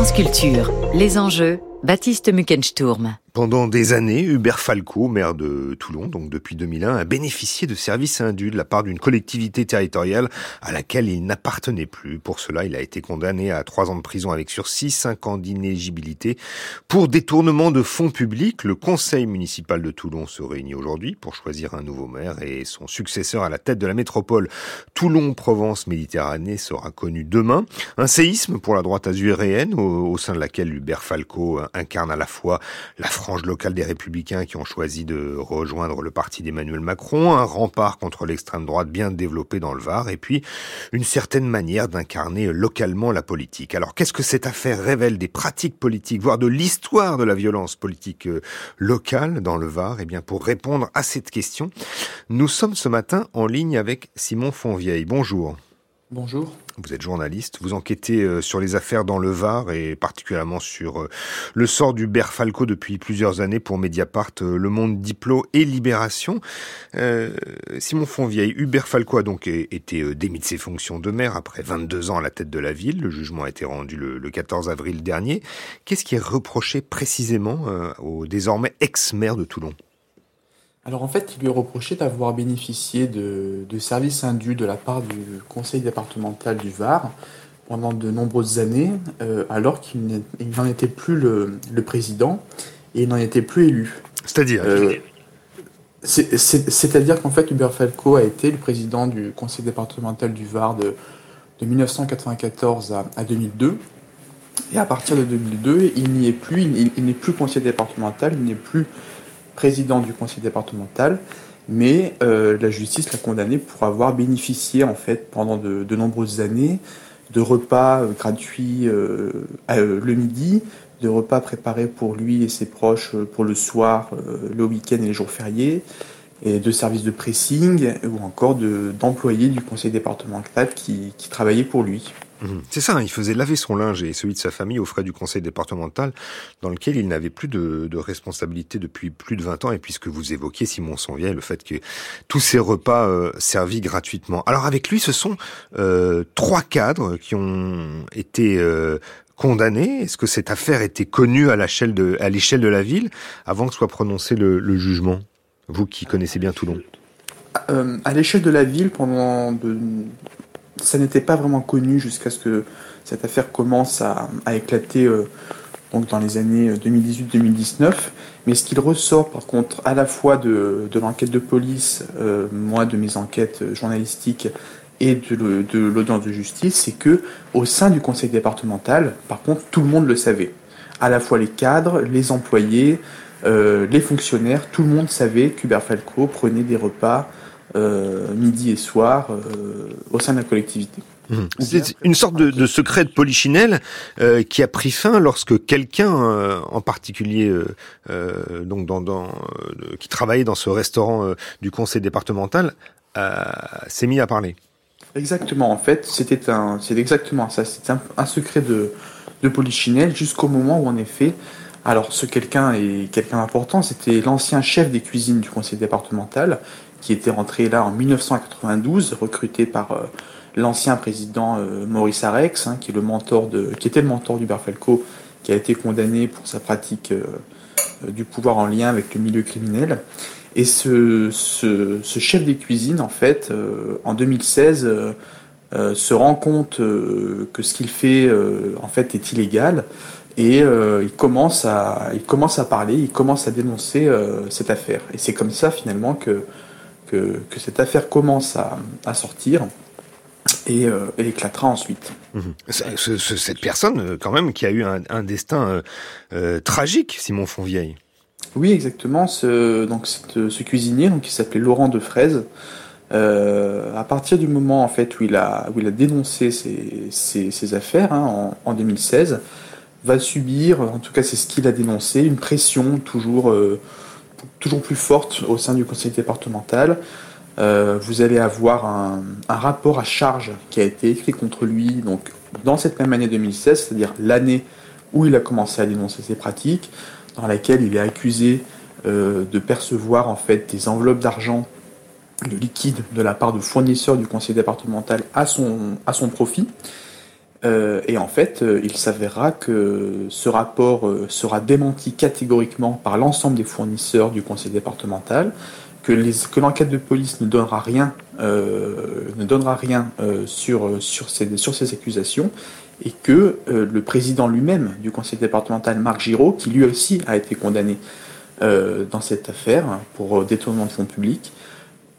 France Culture, les enjeux, Baptiste Muckensturm. Pendant des années, Hubert Falco, maire de Toulon, donc depuis 2001, a bénéficié de services indus de la part d'une collectivité territoriale à laquelle il n'appartenait plus. Pour cela, il a été condamné à trois ans de prison avec sursis, cinq ans d'inéligibilité. Pour détournement de fonds publics, le conseil municipal de Toulon se réunit aujourd'hui pour choisir un nouveau maire et son successeur à la tête de la métropole Toulon-Provence-Méditerranée sera connu demain. Un séisme pour la droite azuréenne au, sein de laquelle Hubert Falco incarne à la fois la frange locale des républicains qui ont choisi de rejoindre le parti d'Emmanuel Macron, un rempart contre l'extrême droite bien développé dans le Var, et puis une certaine manière d'incarner localement la politique. Alors qu'est-ce que cette affaire révèle des pratiques politiques, voire de l'histoire de la violence politique euh, locale dans le Var? Eh bien pour répondre à cette question, nous sommes ce matin en ligne avec Simon Fonvieille. Bonjour. Bonjour. Vous êtes journaliste, vous enquêtez euh, sur les affaires dans le Var et particulièrement sur euh, le sort Falco depuis plusieurs années pour Mediapart, euh, Le Monde Diplo et Libération. Simon Fonvieille, Hubert Falco a donc été démis de ses fonctions de maire après 22 ans à la tête de la ville. Le jugement a été rendu le 14 avril dernier. Qu'est-ce qui est reproché précisément au désormais ex-maire de Toulon? Alors en fait, il lui reproché d'avoir bénéficié de, services indus de la part du conseil départemental du Var pendant de nombreuses années, euh, alors qu'il n'en était plus le, président et il n'en était plus élu. C'est-à-dire euh, C'est-à-dire qu'en fait, Hubert Falco a été le président du conseil départemental du Var de, 1994 à, 2002. Et à partir de 2002, il n'y est plus, il n'est plus conseiller départemental, il n'est plus président du conseil départemental, mais euh, la justice l'a condamné pour avoir bénéficié en fait pendant de, nombreuses années de repas euh, gratuits euh, le midi, de repas préparés pour lui et ses proches pour le soir, le week-end et les jours fériés, et de services de pressing ou encore d'employés du conseil départemental qui, qui travaillaient pour lui. Mhm. C'est ça, hein, il faisait laver son linge et celui de sa famille aux frais du conseil départemental dans lequel il n'avait plus de, responsabilité depuis plus de 20 ans et puisque vous évoquiez, Simon Sonvien, le fait que tous ces repas euh, servis gratuitement. Alors avec lui, ce sont euh, trois cadres qui ont été euh, condamnés. Est-ce que cette affaire était connue à l'échelle de, la ville avant que soit prononcé le, jugement? Vous qui connaissez bien Toulon. À l'échelle de la ville, pendant ça n'était pas vraiment connu jusqu'à ce que cette affaire commence à, éclater euh, dans les années 2018-2019. Mais ce qu'il ressort par contre à la fois de, l'enquête de police, euh, moi de mes enquêtes journalistiques et de, l'audience de justice, c'est que au sein du conseil départemental, par contre, tout le monde le savait. À la fois les cadres, les employés, euh, les fonctionnaires, tout le monde savait qu'Hubert Falco prenait des repas euh, midi et soir euh, au sein de la collectivité. Mmh. C'est une sorte de, secret de polichinelle euh, qui a pris fin lorsque quelqu'un, en particulier, donc dans, qui travaillait dans ce restaurant du conseil départemental, s'est mis à parler. Exactement. En fait, c'était un, c'est exactement ça. C'est un, secret de, de polichinelle jusqu'au moment où, en effet, alors ce quelqu'un est quelqu'un d'important. C'était l'ancien chef des cuisines du conseil départemental qui était rentré là en 1992, recruté par euh, l'ancien président euh, Maurice Arex, hein, qui, est le mentor était le mentor du Falco, qui a été condamné pour sa pratique euh, du pouvoir en lien avec le milieu criminel. Et ce, ce, chef des cuisines, en fait, en 2016, se rend compte que ce qu'il fait, en fait, est illégal. Et il, commence à, il commence à parler, il commence à dénoncer cette affaire. Et c'est comme ça, finalement, que que, cette affaire commence à, sortir et euh, éclatera ensuite. Mhm. cette personne, euh, quand même, qui a eu un, destin euh, tragique, Simon Fonvieille. Oui, exactement. Ce, donc, ce cuisinier, donc, qui s'appelait Laurent de Fraise, à partir du moment en fait où il a, où il a dénoncé ces, affaires hein, en, en, 2016, va subir, en tout cas c'est ce qu'il a dénoncé, une pression toujours toujours plus forte au sein du conseil départemental. Euh, vous allez avoir un, rapport à charge qui a été écrit contre lui donc, dans cette même année 2016, c'est-à-dire l'année où il a commencé à dénoncer ses pratiques, dans laquelle il est accusé euh, de percevoir en fait des enveloppes d'argent, de liquide de la part de fournisseurs du conseil départemental à son, à son profit. Et en fait, il s'avérera que ce rapport sera démenti catégoriquement par l'ensemble des fournisseurs du conseil départemental, que, l'enquête de police ne donnera rien, sur ces accusations, et que le président lui-même du conseil départemental, Marc Giraud, qui lui aussi a été condamné dans cette affaire pour détournement de fonds publics,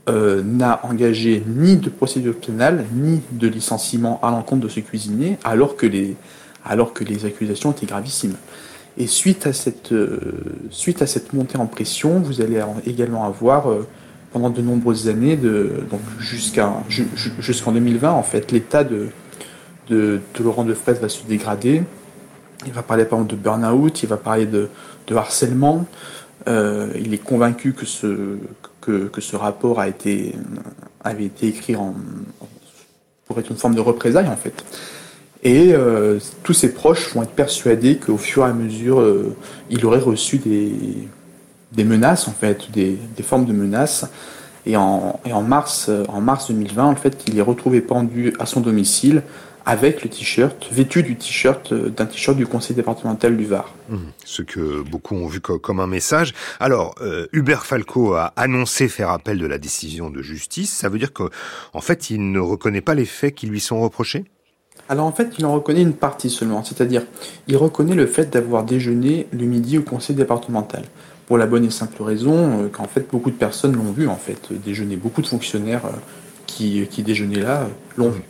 euh, n'a engagé ni de procédure pénale, ni de licenciement à l'encontre de ce cuisinier, alors que les, alors que les accusations étaient gravissimes. Et suite à cette, euh, suite à cette montée en pression, vous allez également avoir, euh, pendant de nombreuses années, de, donc jusqu'à, jusqu'en 2020, en fait, l'état de, de, de Laurent Defraise va se dégrader. Il va parler par exemple de burn-out, il va parler de, de harcèlement. il est convaincu que ce, que, ce rapport a été, avait été écrit en, pour être une forme de représailles en fait. Et euh, tous ses proches vont être persuadés qu'au fur et à mesure, euh, il aurait reçu des, des menaces, en fait, des, des formes de menaces. Et en, et en, mars, en mars 2020, en fait, il est retrouvé pendu à son domicile avec le t-shirt, vêtu du t-shirt, euh, d'un t-shirt du conseil départemental du Var. Mmh. ce que beaucoup ont vu comme un message. Alors, euh, Hubert Falco a annoncé faire appel de la décision de justice. Ça veut dire qu'en fait, il ne reconnaît pas les faits qui lui sont reprochés? Alors en fait, il en reconnaît une partie seulement, c'est-à-dire il reconnaît le fait d'avoir déjeuné le midi au conseil départemental. Pour la bonne et simple raison euh, qu'en fait beaucoup de personnes l'ont vu en fait déjeuner, beaucoup de fonctionnaires qui, qui déjeunaient là l'ont vu.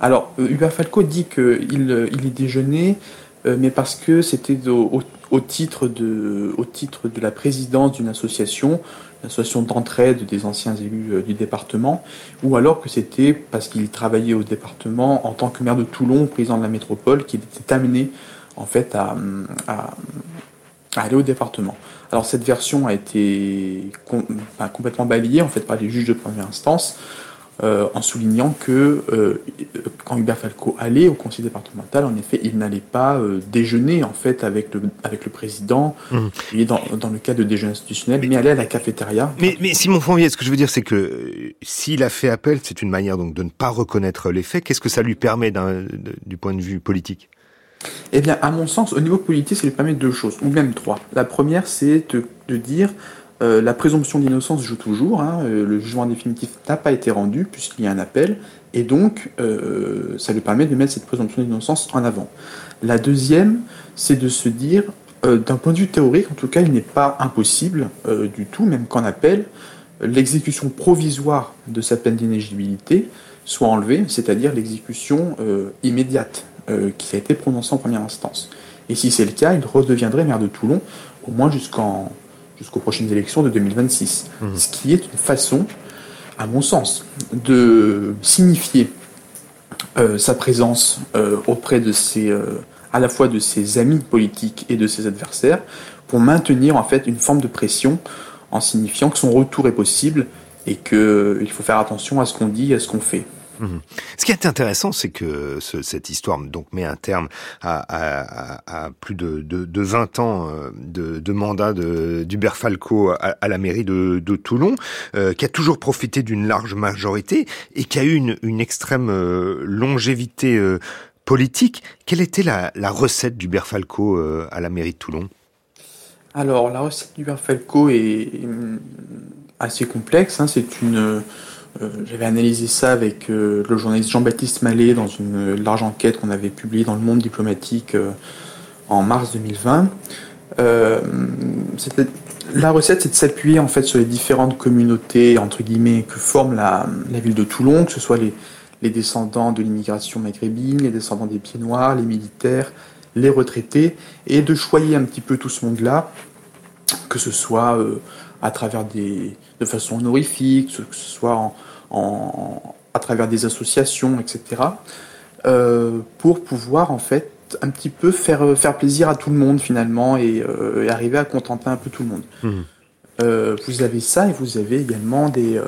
Alors, euh, Hubert Falco dit qu'il euh, il est déjeuné, euh, mais parce que c'était au, titre de, la présidence d'une association, l'association d'entraide des anciens élus du département, ou alors que c'était parce qu'il travaillait au département en tant que maire de Toulon, président de la métropole, qu'il était amené en fait à, aller au département. Alors cette version a été complètement balayée en fait par les juges de première instance. Euh, en soulignant que euh, quand Hubert Falco allait au conseil départemental, en effet, il n'allait pas euh, déjeuner en fait avec le, avec le président, mmh. il est dans, dans, le cas de déjeuner institutionnel, mais il allait à la cafétéria. Mais, mais Simon Fonvier, ce que je veux dire, c'est que s'il a fait appel, c'est une manière donc de ne pas reconnaître les faits. Qu'est-ce que ça lui permet du point de vue politique? Eh bien, à mon sens, au niveau politique, ça lui permet deux choses, ou même trois. La première, c'est de, de dire euh, la présomption d'innocence joue toujours, hein, euh, le jugement définitif n'a pas été rendu puisqu'il y a un appel, et donc euh, ça lui permet de mettre cette présomption d'innocence en avant. La deuxième, c'est de se dire, d'un point de vue théorique, en tout cas, il n'est pas impossible du tout, même qu'en appel, l'exécution provisoire de sa peine d'inéligibilité soit enlevée, c'est-à-dire l'exécution immédiate qui a été prononcée en première instance. Et si c'est le cas, il redeviendrait maire de Toulon, au moins jusqu'en jusqu'aux prochaines élections de 2026. Mmh. Ce qui est une façon, à mon sens, de signifier euh, sa présence euh, auprès de ses, euh, à la fois de ses amis politiques et de ses adversaires, pour maintenir en fait une forme de pression en signifiant que son retour est possible et qu'il faut faire attention à ce qu'on dit et à ce qu'on fait. Mhm. Ce qui est intéressant, c'est que cette histoire donc met un terme à, plus de, de, 20 ans euh, de, mandat d'Hubert Falco à, la mairie de, Toulon, euh, qui a toujours profité d'une large majorité et qui a eu une, extrême euh, longévité politique. Quelle était la, recette d'Hubert Falco à la mairie de Toulon? Alors, la recette d'Hubert Falco est assez complexe. Hein. C'est une j'avais analysé ça avec euh, le journaliste Jean-Baptiste Mallet dans une large enquête qu'on avait publiée dans le monde diplomatique euh, en mars 2020. la recette, c'est de s'appuyer en fait sur les différentes communautés entre guillemets que forme la, ville de Toulon, que ce soit les, les descendants de l'immigration maghrébine, les descendants des pieds noirs, les militaires, les retraités, et de choyer un petit peu tout ce monde-là, que ce soit à travers des, de façon honorifique, que ce soit en, à travers des associations, etc., euh, pour pouvoir en fait un petit peu faire, faire plaisir à tout le monde finalement et, euh, arriver à contenter un peu tout le monde. Mmh. Euh, vous avez ça et vous avez également des,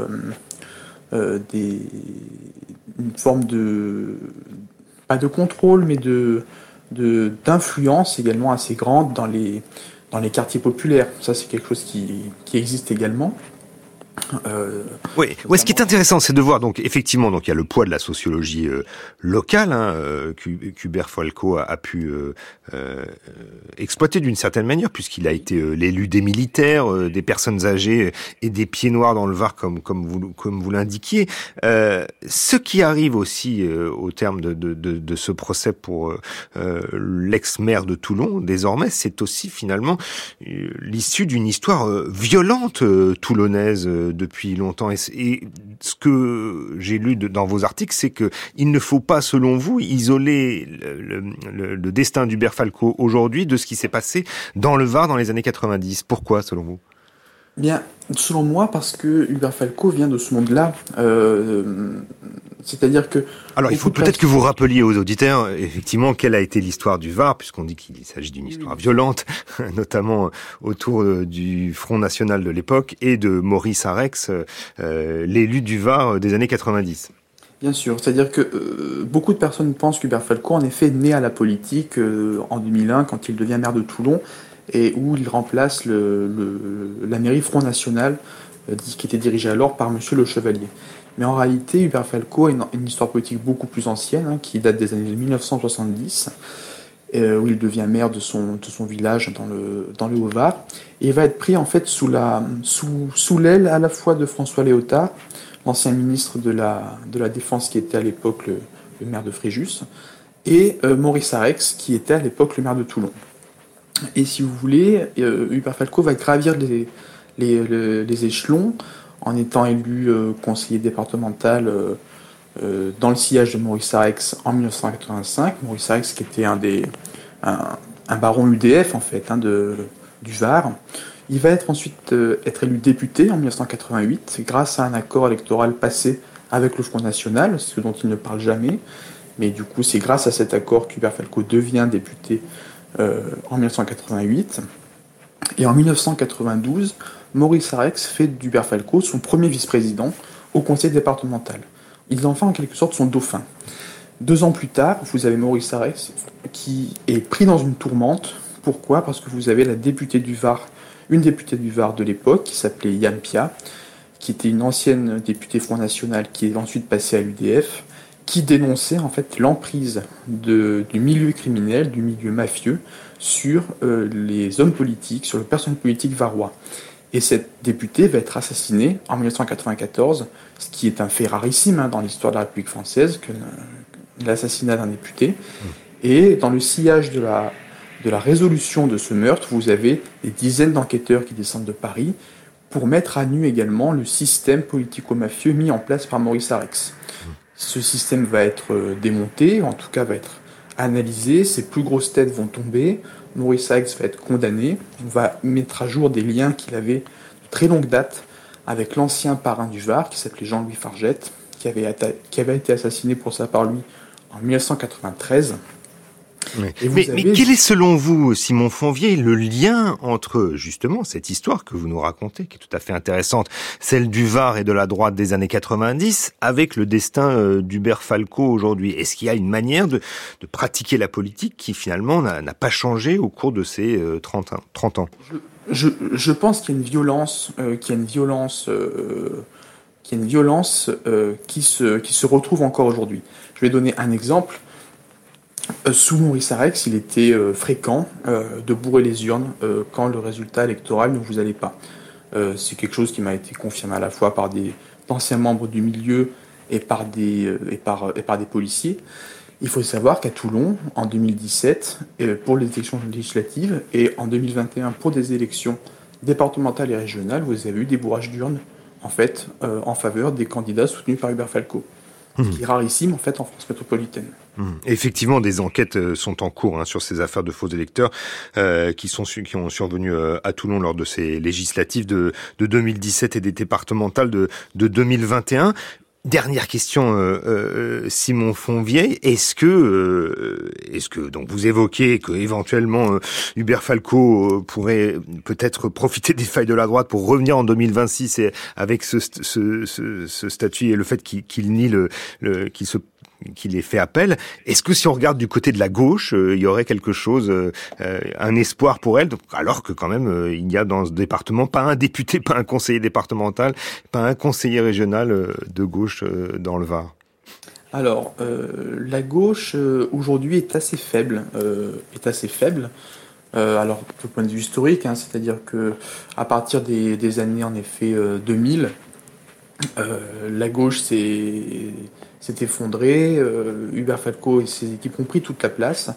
des une forme de pas de contrôle mais de d'influence également assez grande dans les dans les quartiers populaires. Ça c'est quelque chose qui, qui existe également. Euh, oui, ce qui est intéressant, c'est de voir donc effectivement donc il y a le poids de la sociologie euh, locale hein, euh, Falco a, pu euh, euh, exploiter d'une certaine manière puisqu'il a été l'élu des militaires, des personnes âgées et des pieds noirs dans le Var comme comme vous comme vous l'indiquiez. ce qui arrive aussi au terme de, de, de, de, ce procès pour l'ex-maire de Toulon désormais, c'est aussi finalement l'issue d'une histoire violente toulonnaise depuis longtemps. Et, ce que j'ai lu dans vos articles, c'est que il ne faut pas, selon vous, isoler le, le, le destin d'Hubert Falco aujourd'hui de ce qui s'est passé dans le Var dans les années 90. Pourquoi, selon vous? Bien, selon moi, parce que Hubert Falco vient de ce monde-là. Euh, c'est-à-dire que. Alors, il faut peut-être que vous rappeliez aux auditeurs, effectivement, quelle a été l'histoire du Var, puisqu'on dit qu'il s'agit d'une histoire violente, notamment autour euh, du Front National de l'époque et de Maurice Arex, euh, l'élu du Var des années 90. Bien sûr, c'est-à-dire que euh, beaucoup de personnes pensent qu'Hubert Falco, en effet, est né à la politique en 2001, quand il devient maire de Toulon, et où il remplace la mairie Front National, euh, qui était dirigée alors par Monsieur Le Chevalier. Mais en réalité, Hubert Falco a une, histoire politique beaucoup plus ancienne, hein, qui date des années 1970, euh, où il devient maire de son, village dans le, dans le Haut-Var. Et va être pris en fait sous l'aile à la fois de François Léotard, l'ancien ministre de la, de la Défense qui était à l'époque le, maire de Fréjus, et euh, Maurice Arex qui était à l'époque le maire de Toulon. Et si vous voulez, euh, Hubert Falco va gravir les, échelons en étant élu euh, conseiller départemental euh, dans le sillage de Maurice Arex en 1985. Maurice Arex qui était un baron UDF en fait hein, de, du Var. Il va être ensuite être élu député en 1988 grâce à un accord électoral passé avec le Front National, ce dont il ne parle jamais. Mais du coup, c'est grâce à cet accord qu'Hubert Falco devient député en 1988. Et en 1992, Maurice Arex fait d'Hubert Falco son premier vice-président au conseil départemental. Il en fait en quelque sorte son dauphin. Deux ans plus tard, vous avez Maurice Arex qui est pris dans une tourmente. Pourquoi? Parce que vous avez la députée du Var, une députée du Var de l'époque, qui s'appelait Yann Pia, qui était une ancienne députée Front National, qui est ensuite passée à l'UDF, qui dénonçait en fait l'emprise du milieu criminel, du milieu mafieux sur euh, les hommes politiques, sur le personnel politique varois. Et cette députée va être assassinée en 1994, ce qui est un fait rarissime hein, dans l'histoire de la République française, que l'assassinat d'un député. Et dans le sillage de la, de la résolution de ce meurtre, vous avez des dizaines d'enquêteurs qui descendent de Paris pour mettre à nu également le système politico-mafieux mis en place par Maurice Arex. Ce système va être euh, démonté, en tout cas va être analysé, ses plus grosses têtes vont tomber, Maurice Sykes va être condamné, on va mettre à jour des liens qu'il avait de très longue date avec l'ancien parrain du Var, qui s'appelait Jean-Louis Fargette, qui avait, qui avait été assassiné pour ça par lui en 1993. Mais, quel est selon vous, Simon Fonvier, le lien entre justement cette histoire que vous nous racontez, qui est tout à fait intéressante, celle du Var et de la droite des années 90, avec le destin euh, d'Hubert Falco aujourd'hui? Est-ce qu'il y a une manière de, pratiquer la politique qui finalement n'a pas changé au cours de ces 30, euh, 30 ans je, pense qu'il y a une violence, euh, qu'il y a une violence, qui une violence qui se qui se retrouve encore aujourd'hui. Je vais donner un exemple. Euh, sous Maurice Arex, il était euh, fréquent euh, de bourrer les urnes quand le résultat électoral ne vous allait pas. c'est quelque chose qui m'a été confirmé à la fois par des anciens membres du milieu et par des, policiers. Il faut savoir qu'à Toulon, en 2017, pour les élections législatives, et en 2021 pour des élections départementales et régionales, vous avez eu des bourrages d'urnes en fait, en faveur des candidats soutenus par Hubert Falco, mmh. qui est rarissime en fait en France métropolitaine. Mmh. Effectivement, des enquêtes euh, sont en cours hein, sur ces affaires de faux électeurs euh, qui sont qui ont survenu euh, à Toulon lors de ces législatives de, de 2017 et des départementales de, de 2021. Dernière question, euh, euh, Simon Fonvieille. Est-ce que, euh, est-ce que donc vous évoquez que éventuellement Hubert Falco pourrait peut-être profiter des failles de la droite pour revenir en 2026 et avec ce, ce, ce, ce statut et le fait qu'il nie le, le qu'il se qu'il ait fait appel. Est-ce que si on regarde du côté de la gauche, il y aurait quelque chose, un espoir pour elle, alors que quand même il n'y a dans ce département pas un député, pas un conseiller départemental, pas un conseiller régional de gauche dans le Var? Alors, euh, la gauche euh, aujourd'hui est assez faible, euh, est assez faible. alors, du point de vue historique, hein, c'est-à-dire que à partir des, années en effet 2000, la gauche s'est effondrée. Hubert Falco et ses équipes ont pris toute la place.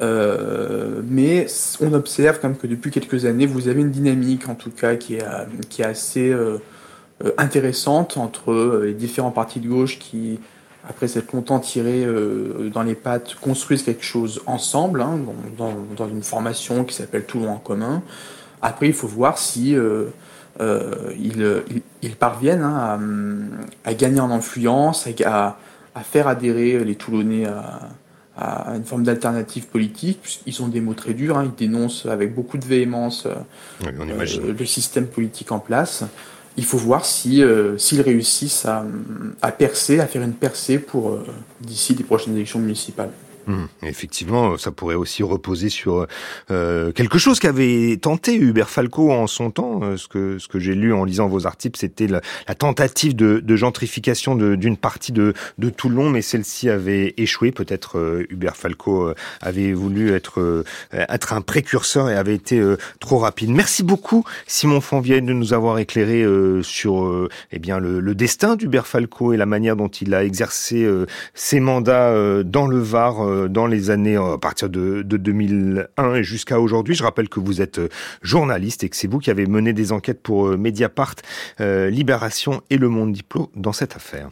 mais on observe quand même que depuis quelques années, vous avez une dynamique en tout cas qui est, assez intéressante entre les différents partis de gauche qui après s'être longtemps tiré euh, dans les pattes, construisent quelque chose ensemble, hein, dans, une formation qui s'appelle Toulon en commun. Après, il faut voir si euh, euh, ils, parviennent hein, à, gagner en influence, à, faire adhérer les Toulonnais à, une forme d'alternative politique, puisqu'ils ont des mots très durs, hein, ils dénoncent avec beaucoup de véhémence le système politique en place. Il faut voir si euh, s'ils réussissent à, à, percer, à faire une percée pour euh, d'ici les prochaines élections municipales. Hum, effectivement, ça pourrait aussi reposer sur euh, quelque chose qu'avait tenté Hubert Falco en son temps. Euh, ce que ce que j'ai lu en lisant vos articles, c'était la, tentative de, de gentrification d'une partie de, de Toulon, mais celle-ci avait échoué. Peut-être euh, Hubert Falco avait voulu être être un précurseur et avait été trop rapide. Merci beaucoup Simon Fonvienne de nous avoir éclairé sur eh bien le, le destin d'Hubert Falco et la manière dont il a exercé ses mandats dans le Var euh, dans les années euh, à partir de, 2001 et jusqu'à aujourd'hui. Je rappelle que vous êtes euh, journaliste et que c'est vous qui avez mené des enquêtes pour Mediapart, Libération et Le Monde Diplo dans cette affaire.